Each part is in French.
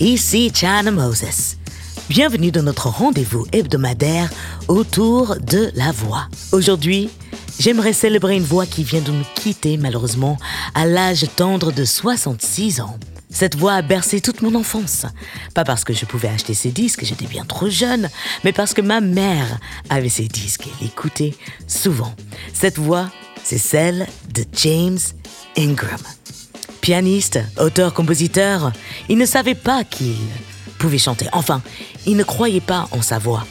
ici China Moses. Bienvenue dans notre rendez-vous hebdomadaire autour de la voix. Aujourd'hui, j'aimerais célébrer une voix qui vient de nous quitter malheureusement à l'âge tendre de 66 ans. Cette voix a bercé toute mon enfance. Pas parce que je pouvais acheter ses disques, j'étais bien trop jeune, mais parce que ma mère avait ses disques et l'écoutait souvent. Cette voix, c'est celle de James Ingram. Pianiste, auteur, compositeur, il ne savait pas qu'il pouvait chanter. Enfin, il ne croyait pas en sa voix.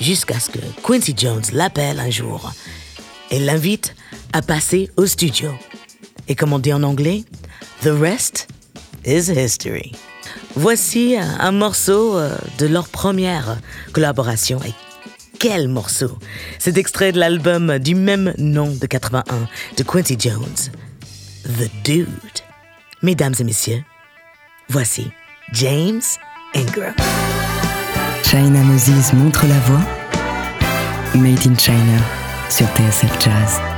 Jusqu'à ce que Quincy Jones l'appelle un jour et l'invite à passer au studio. Et comme on dit en anglais, The rest is history. Voici un morceau euh, de leur première collaboration. Et quel morceau C'est extrait de l'album du même nom de 81 de Quincy Jones, The Dude. Mesdames et messieurs, voici James Ingram. China Moses montre la voix. Made in China sur TSF Jazz.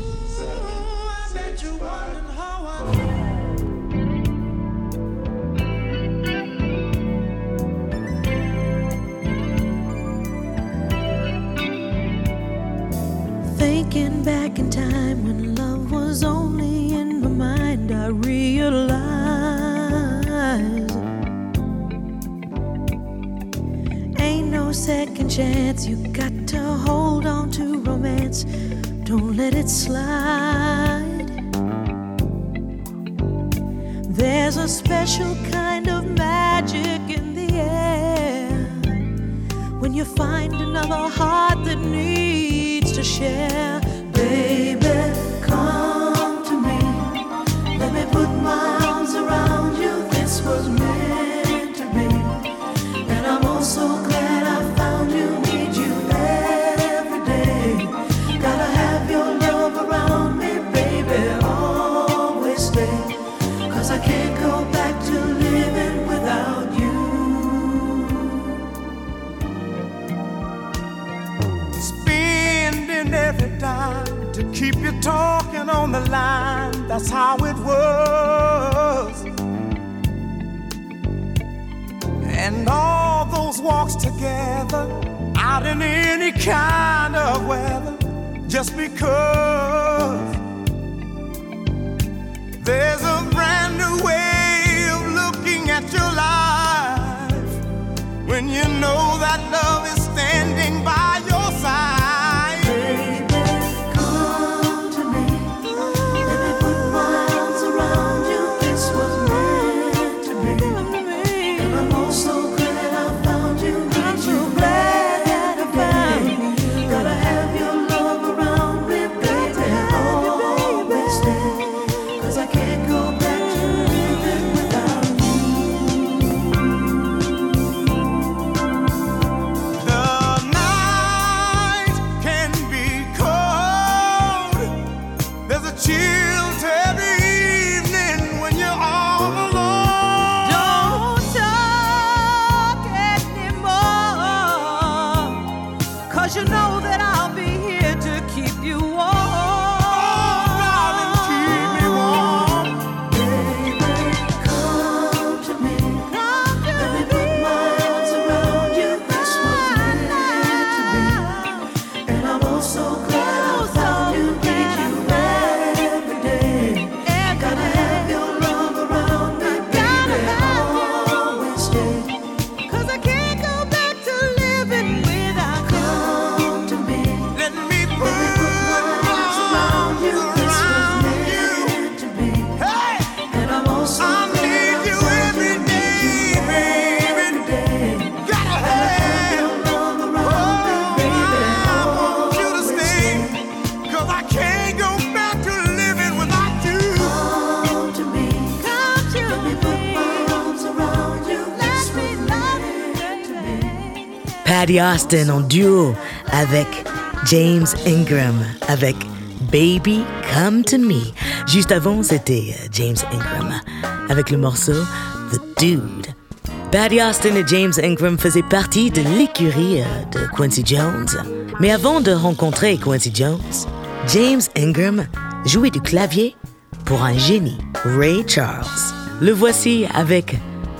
And all those walks together, out in any kind of weather, just because there's a Patty Austin en duo avec James Ingram avec Baby Come to Me. Juste avant, c'était euh, James Ingram avec le morceau The Dude. Patty Austin et James Ingram faisaient partie de l'écurie euh, de Quincy Jones. Mais avant de rencontrer Quincy Jones, James Ingram jouait du clavier pour un génie, Ray Charles. Le voici avec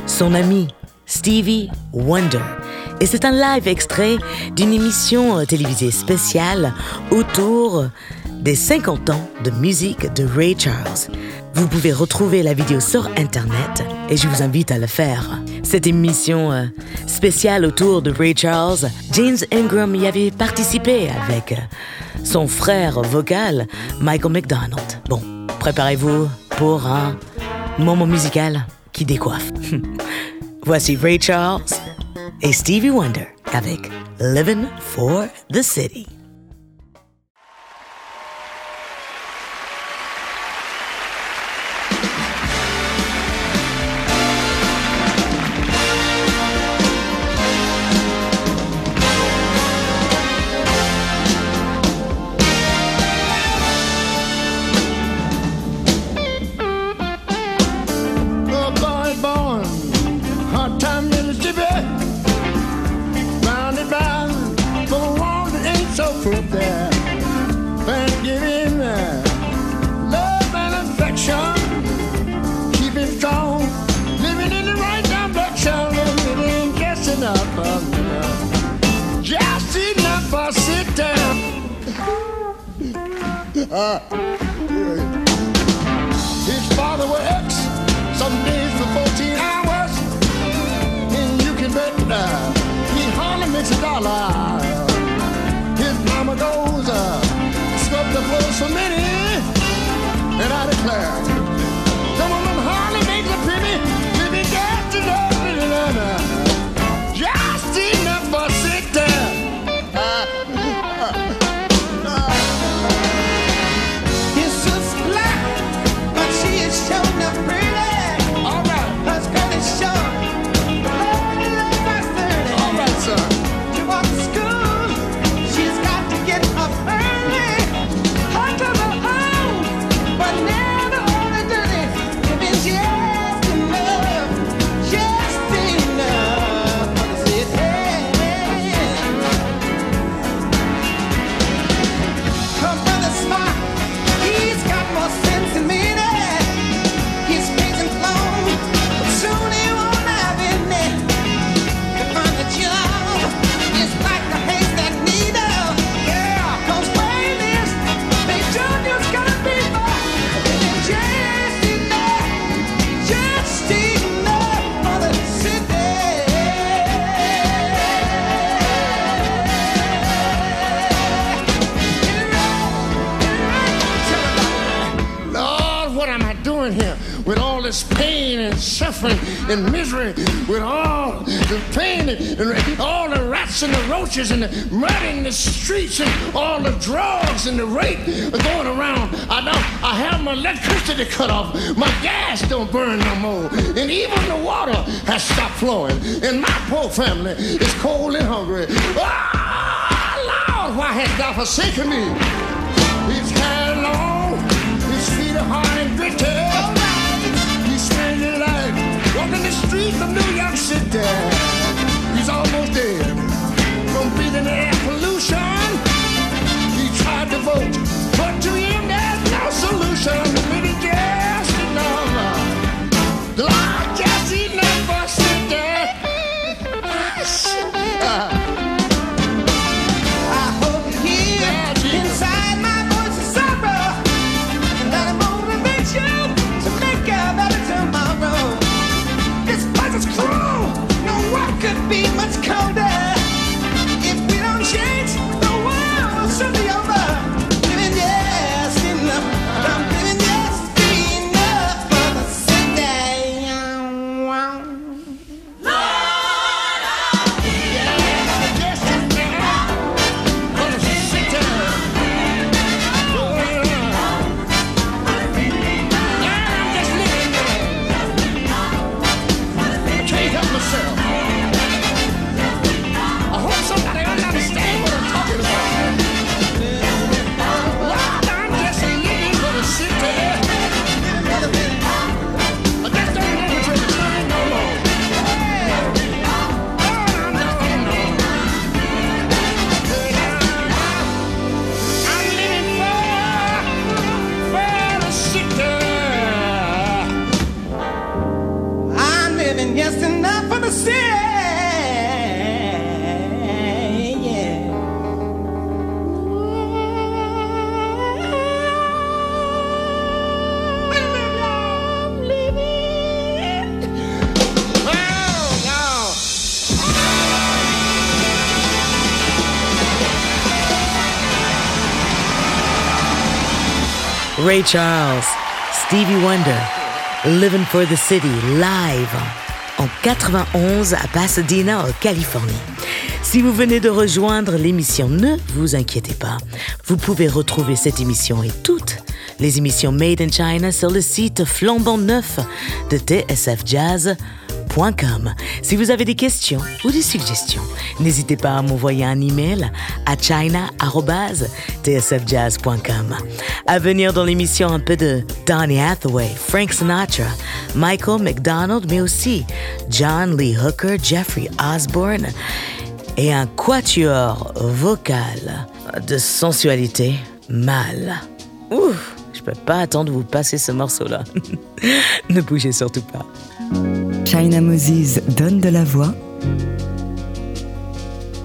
son ami Stevie Wonder. Et c'est un live extrait d'une émission euh, télévisée spéciale autour des 50 ans de musique de Ray Charles. Vous pouvez retrouver la vidéo sur Internet et je vous invite à le faire. Cette émission euh, spéciale autour de Ray Charles, James Ingram y avait participé avec euh, son frère vocal, Michael McDonald. Bon, préparez-vous pour un moment musical qui décoiffe. Voici Ray Charles et Stevie Wonder avec Living for the City. Roaches and the in the streets and all the drugs and the rape going around. I don't, I have my electricity cut off. My gas don't burn no more. And even the water has stopped flowing. And my poor family is cold and hungry. Ah, Lord, why hast thou forsaken me? His hair long, his feet are hard and gritty. Walking the streets of New York City. He's almost dead breathing air pollution. He tried to vote, but to him there's no solution. Ray Charles, Stevie Wonder, Living for the City, live en 91 à Pasadena, en Californie. Si vous venez de rejoindre l'émission, ne vous inquiétez pas. Vous pouvez retrouver cette émission et toutes les émissions Made in China sur le site flambant neuf de tsfjazz.com. Si vous avez des questions ou des suggestions, n'hésitez pas à m'envoyer un email à china.tsfjazz.com. À venir dans l'émission un peu de Donny Hathaway, Frank Sinatra, Michael McDonald, mais aussi John Lee Hooker, Jeffrey Osborne et un quatuor vocal de sensualité mâle. Ouf, je peux pas attendre de vous passer ce morceau-là. ne bougez surtout pas. China Moses donne de la voix.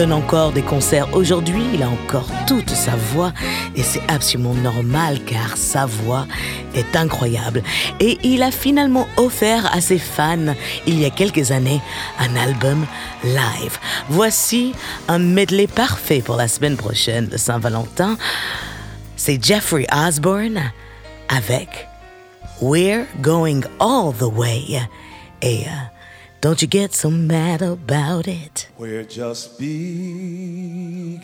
Donne encore des concerts aujourd'hui, il a encore toute sa voix et c'est absolument normal car sa voix est incroyable. Et il a finalement offert à ses fans il y a quelques années un album live. Voici un medley parfait pour la semaine prochaine de Saint-Valentin. C'est Jeffrey Osborne avec We're Going All the Way. Et euh, don't you get so mad about it? We're just beginning.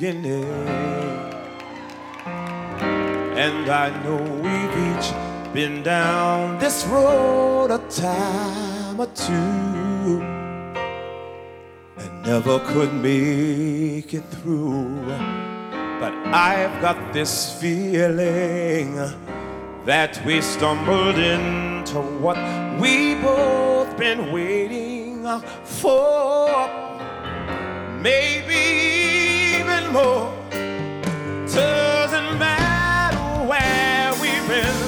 And I know we've each been down this road a time or two. And never could make it through. But I've got this feeling that we stumbled into what we both been waiting for. Maybe even more. Doesn't matter where we've been,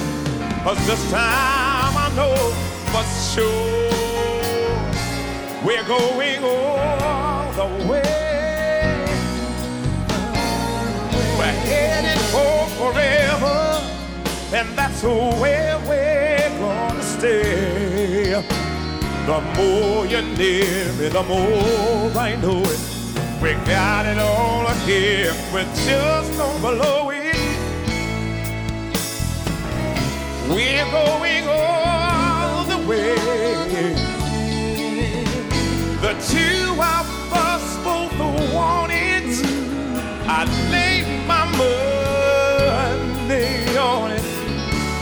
cause this time I know for sure we're going all the way. We're headed for forever, and that's where we're gonna stay. The more you're near me, the more I know it. We got it all here, we just don't blow it. We're going all the way. The two of us both want it. I laid my money on it,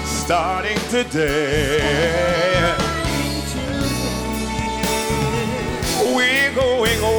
starting today. going on.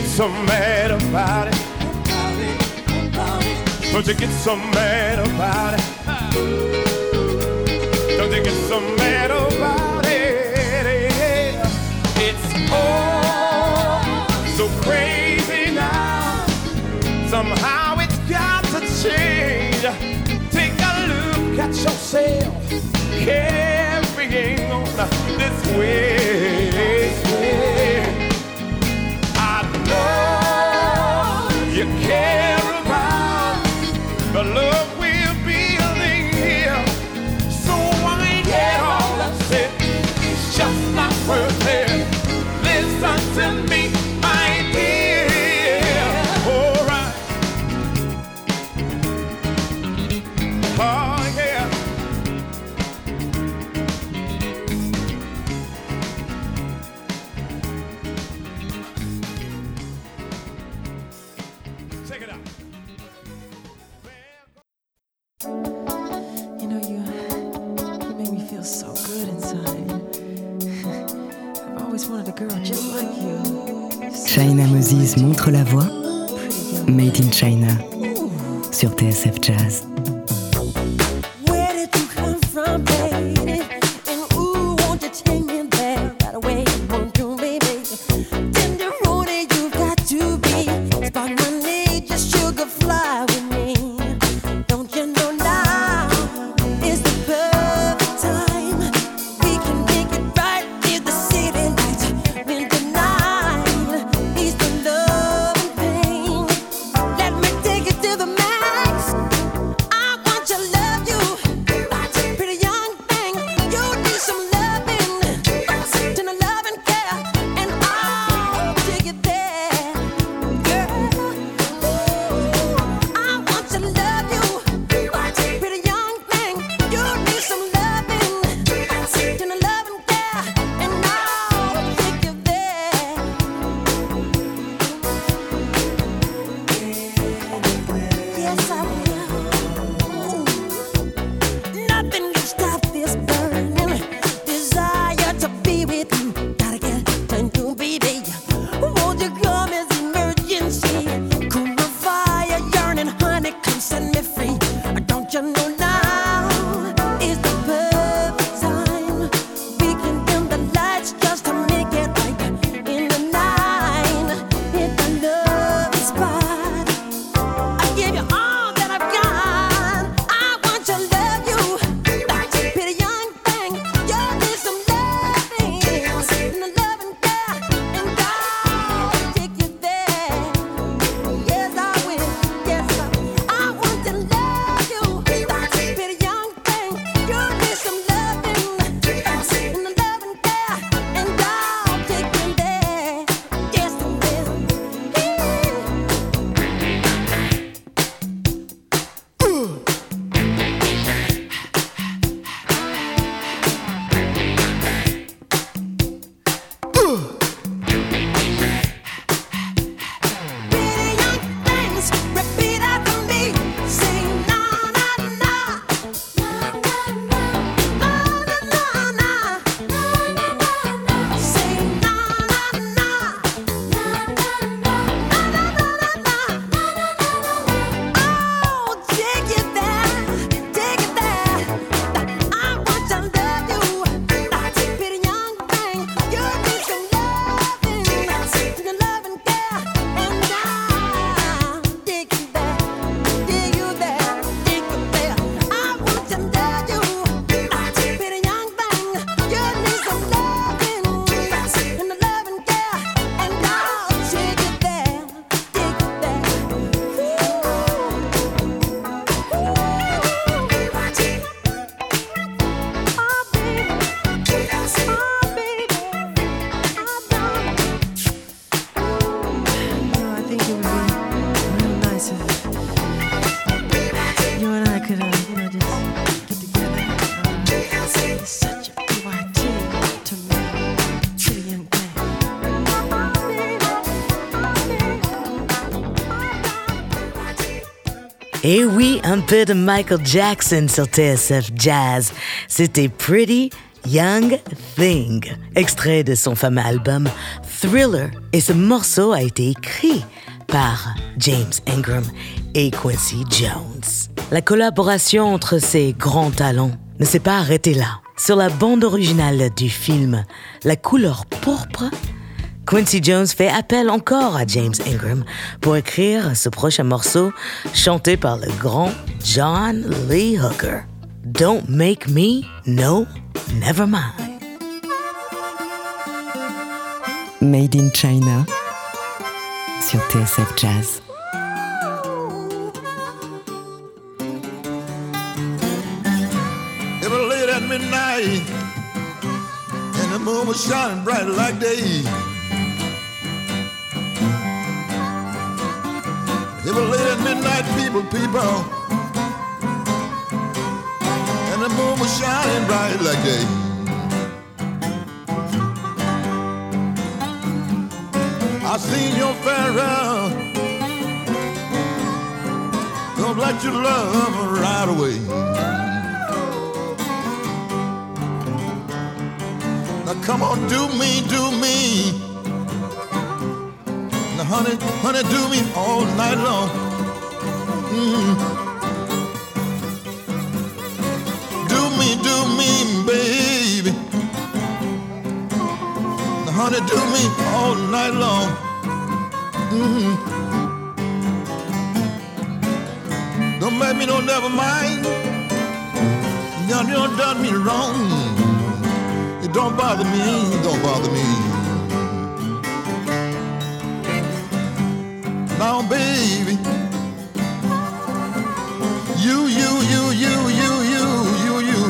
get so mad about it? About it, about it. Don't you get so mad about it? perfect. Et oui, un peu de Michael Jackson sur TSF Jazz. C'était Pretty Young Thing, extrait de son fameux album Thriller. Et ce morceau a été écrit par James Ingram et Quincy Jones. La collaboration entre ces grands talents ne s'est pas arrêtée là. Sur la bande originale du film La couleur pourpre, Quincy Jones fait appel encore à James Ingram pour écrire ce prochain morceau chanté par le grand John Lee Hooker. Don't make me, no, never mind. Made in China sur TSF Jazz. It was late at midnight, and the moon was shining bright like day. It late at midnight, people, people, and the moon was shining bright like day. I seen your farewell, don't let your love ride away. Now come on, do me, do me. Honey, honey, do me all night long. Mm. Do me, do me, baby. Honey, do me all night long. Mm. Don't make me no never mind. You done me wrong. It don't bother me, don't bother me. Now, baby, you, you, you, you, you, you, you, you,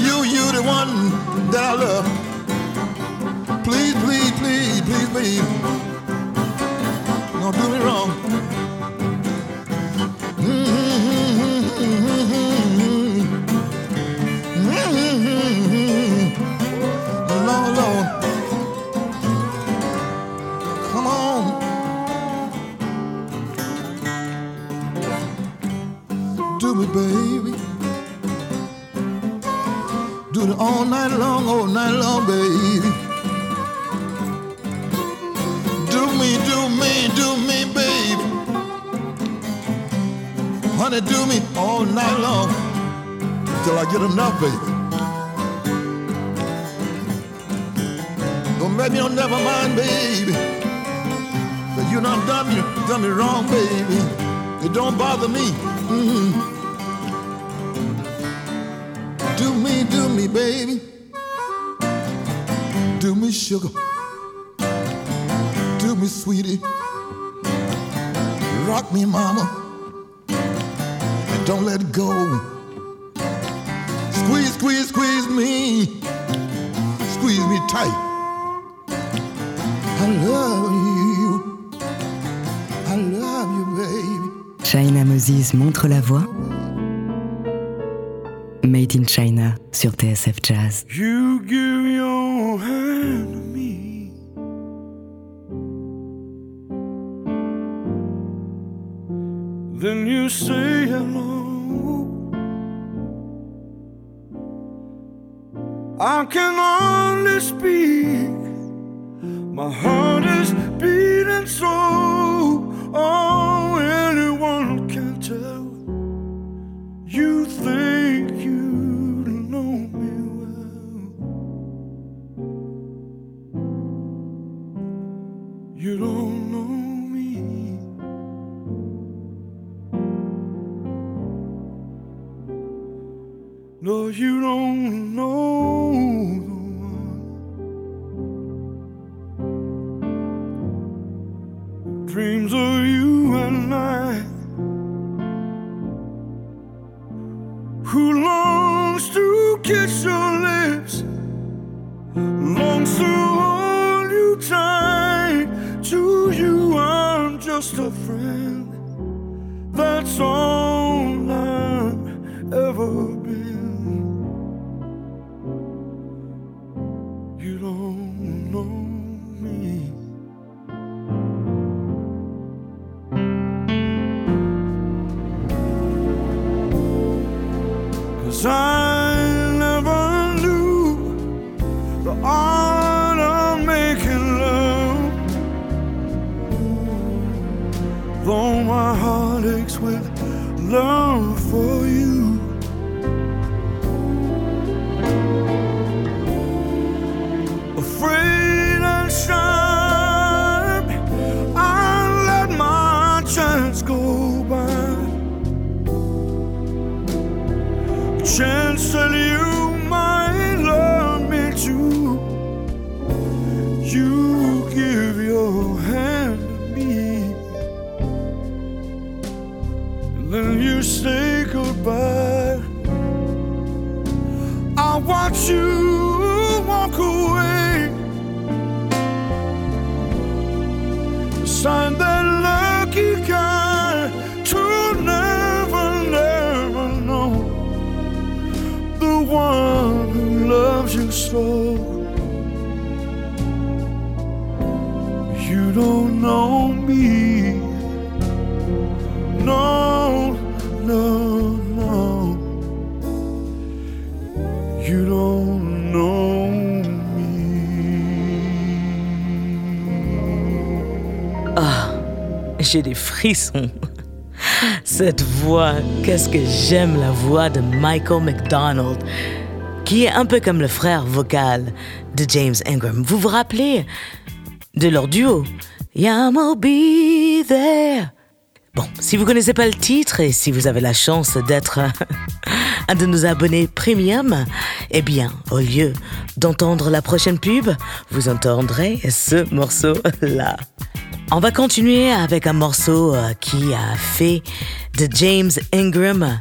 you, you, the one that I love. Please, please, please, please, baby, don't do me wrong. Do it all night long, all night long, baby. Do me, do me, do me, baby. Honey, do me all night long till I get enough, baby. Don't make me no never mind, baby. But you done done me, done me wrong, baby. It don't bother me. Mhm. Baby. Do me, sugar. Do me, sweetie. Rock me, mama. And don't let go. Squeeze, squeeze, squeeze me. Squeeze me tight. I love you. I love you, baby. China Moses montre la voix. Made in China sur TSF Jazz. You give your hand to me. Then you say hello. I can No, you don't know sign that lucky guy to never, never know the one who loves you so. You don't know. J'ai des frissons. Cette voix, qu'est-ce que j'aime la voix de Michael McDonald, qui est un peu comme le frère vocal de James Ingram. Vous vous rappelez de leur duo? Yamo be there. Bon, si vous connaissez pas le titre et si vous avez la chance d'être un de nos abonnés premium, eh bien, au lieu d'entendre la prochaine pub, vous entendrez ce morceau-là. On va continuer avec un morceau euh, qui a fait de James Ingram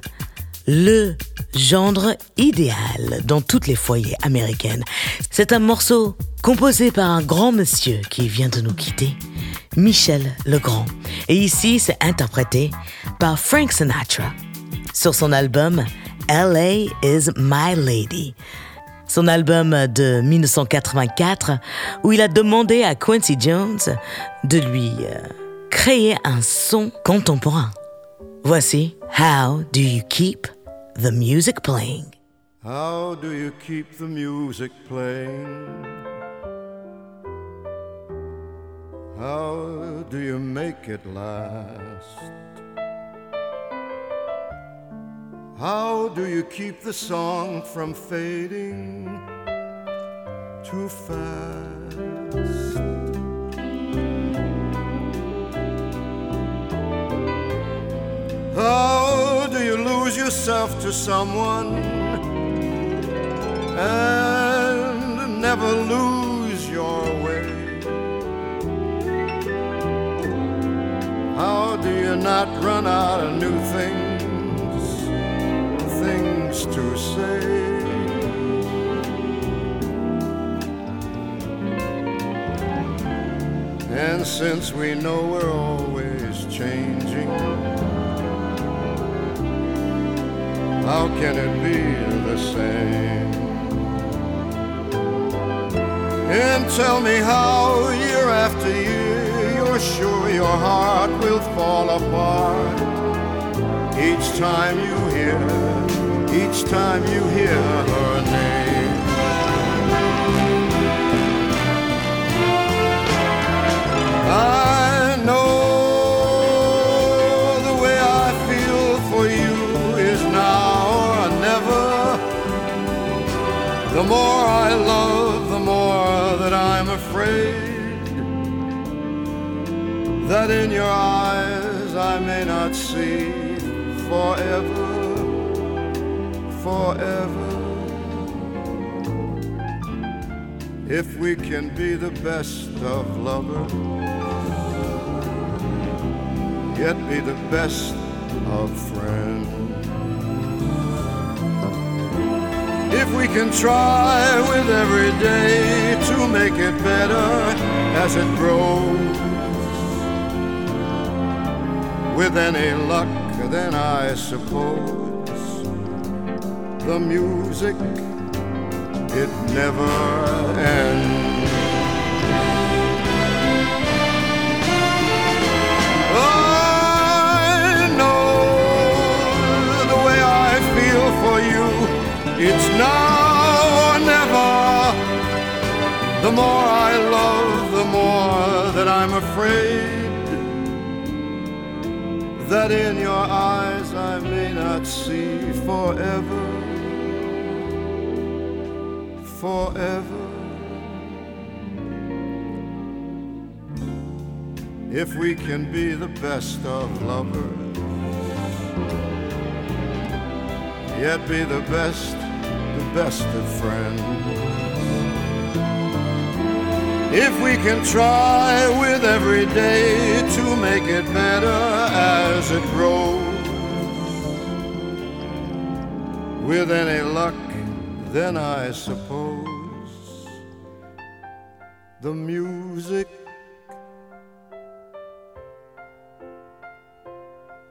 le gendre idéal dans toutes les foyers américaines. C'est un morceau composé par un grand monsieur qui vient de nous quitter, Michel Legrand. Et ici, c'est interprété par Frank Sinatra sur son album LA is My Lady. Son album de 1984 où il a demandé à Quincy Jones de lui euh, créer un son contemporain. Voici How Do You Keep the Music Playing? How do you keep the music playing? How do you make it last? How do you keep the song from fading too fast? How do you lose yourself to someone and never lose your way? How do you not run out of new things, things to say? And since we know we're always changing, how can it be the same? And tell me how, year after year, you're sure your heart will fall apart each time you hear, each time you hear her name. I know the way I feel for you is now or never. The more I love, the more that I'm afraid that in your eyes I may not see forever, forever. If we can be the best of lovers yet be the best of friends. If we can try with every day to make it better as it grows, with any luck, then I suppose the music it never ends. I know the way I feel for you. It's now or never. The more I love, the more that I'm afraid that in your eyes I may not see forever. Forever. if we can be the best of lovers, yet be the best, the best of friends. If we can try with every day to make it better as it grows, with any luck, then I suppose music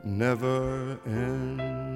never ends.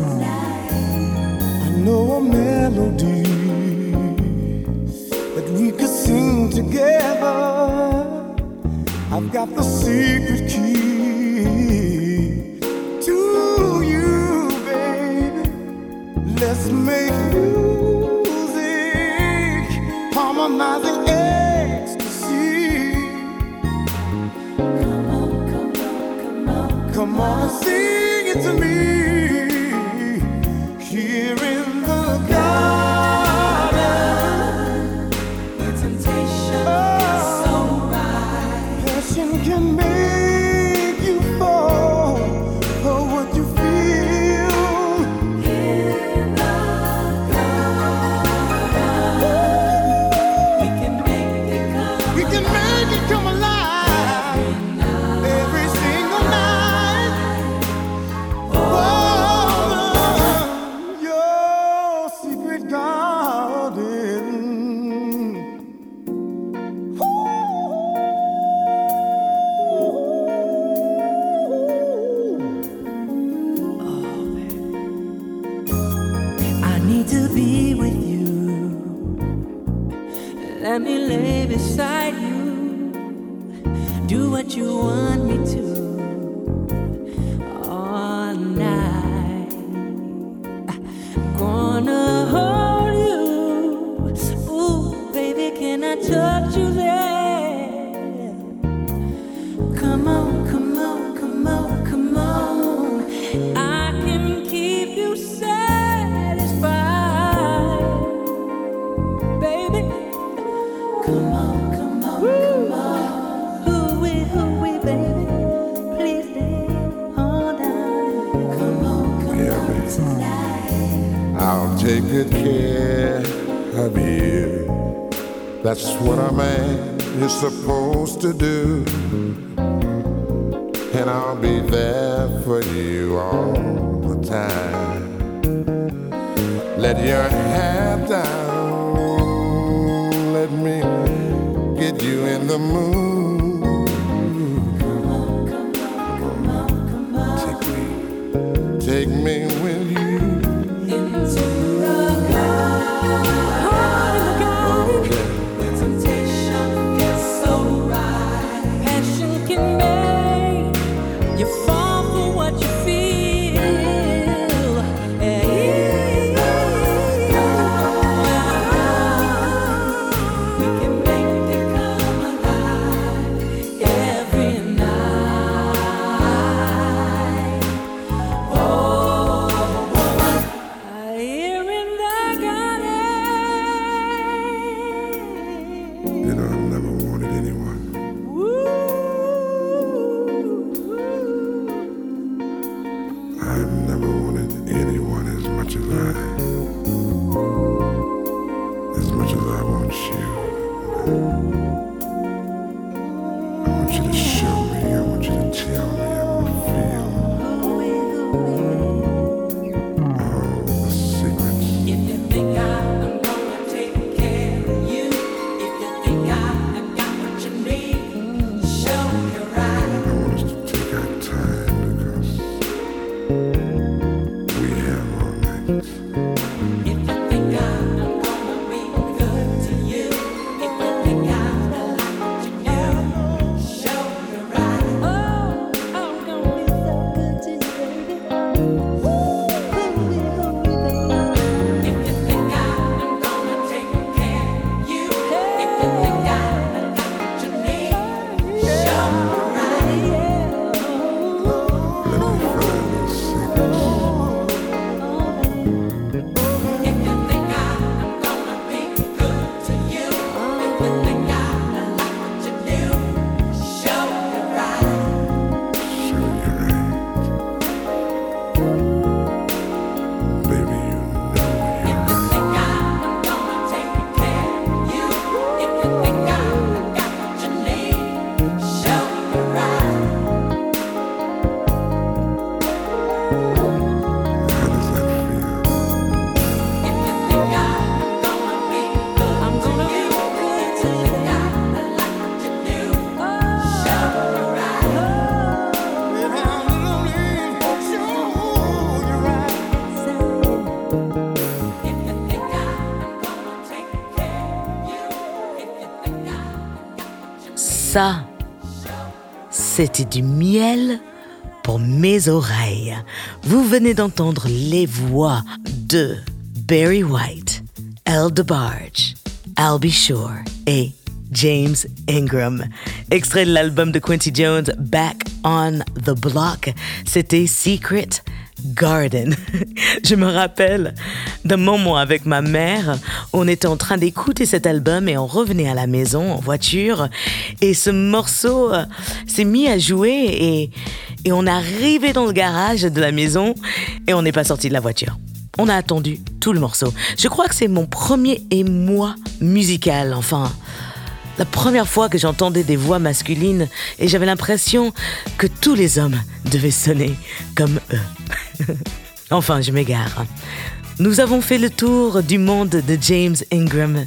I know a melody that we could sing together. I've got the secret key to you, baby. Let's make music, harmonizing ecstasy. Come on, come on, come on, come on, sing it to me. That's what a man is supposed to do. And I'll be there for you all the time. Let your head down. Let me get you in the mood. Ça, c'était du miel pour mes oreilles. Vous venez d'entendre les voix de Barry White, Al DeBarge, Albie Shore et James Ingram. Extrait de l'album de Quincy Jones, Back on the Block, c'était Secret Garden. Je me rappelle d'un moment avec ma mère, on était en train d'écouter cet album et on revenait à la maison en voiture et ce morceau euh, s'est mis à jouer et, et on est arrivé dans le garage de la maison et on n'est pas sorti de la voiture. On a attendu tout le morceau. Je crois que c'est mon premier émoi musical, enfin, la première fois que j'entendais des voix masculines et j'avais l'impression que tous les hommes devaient sonner comme eux. enfin, je m'égare. Nous avons fait le tour du monde de James Ingram.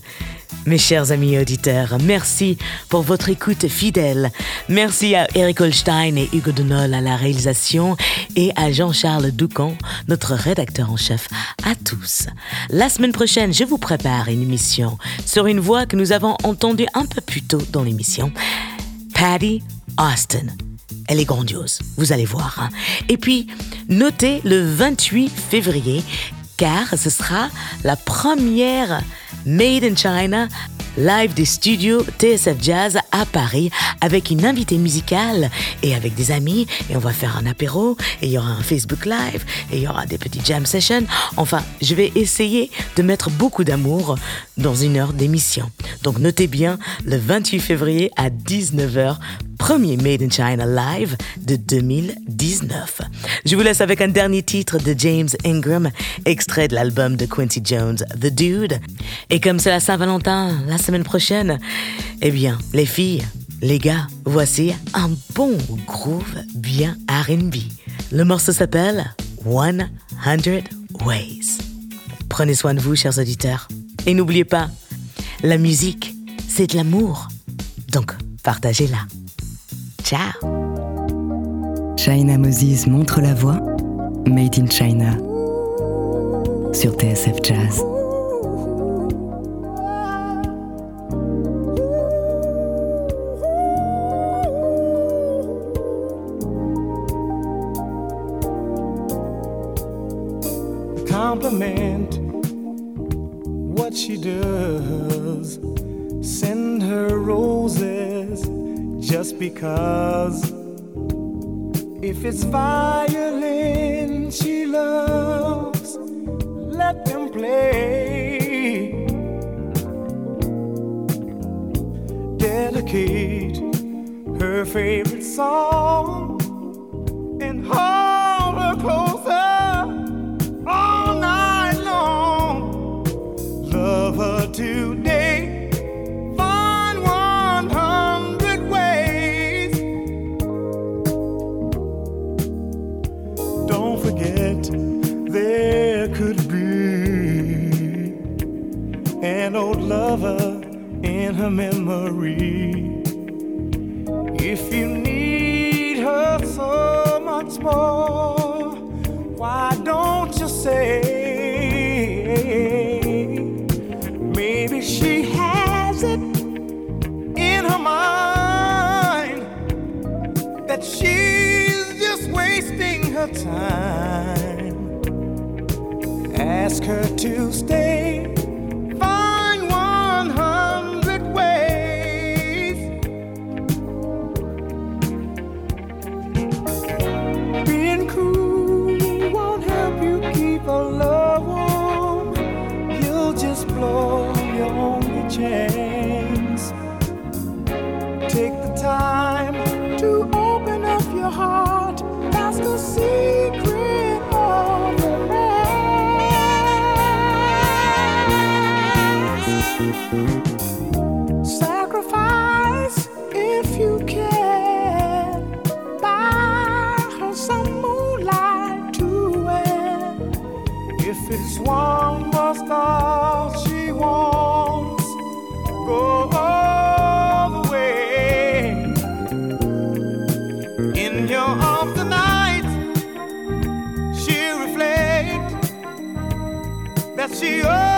Mes chers amis auditeurs, merci pour votre écoute fidèle. Merci à Eric Holstein et Hugo Denol à la réalisation et à Jean-Charles Doucan, notre rédacteur en chef. À tous. La semaine prochaine, je vous prépare une émission sur une voix que nous avons entendue un peu plus tôt dans l'émission. Patty Austin. Elle est grandiose, vous allez voir. hein. Et puis, notez le 28 février, car ce sera la première Made in China live des studios TSF Jazz à Paris avec une invitée musicale et avec des amis et on va faire un apéro et il y aura un Facebook Live et il y aura des petits jam sessions. Enfin, je vais essayer de mettre beaucoup d'amour dans une heure d'émission. Donc notez bien le 28 février à 19h premier Made in China live de 2019. Je vous laisse avec un dernier titre de James Ingram, extrait de l'album de Quincy Jones, The Dude. Et comme c'est la Saint-Valentin la semaine prochaine, eh bien, les filles, les gars, voici un bon groove bien RB. Le morceau s'appelle 100 Ways. Prenez soin de vous, chers auditeurs. Et n'oubliez pas, la musique, c'est de l'amour. Donc, partagez-la. Ciao China Moses montre la voie. Made in China. Sur TSF Jazz. compliment what she does. Just because. If it's violin she loves, let them play. Dedicate her favorite song and hold esse.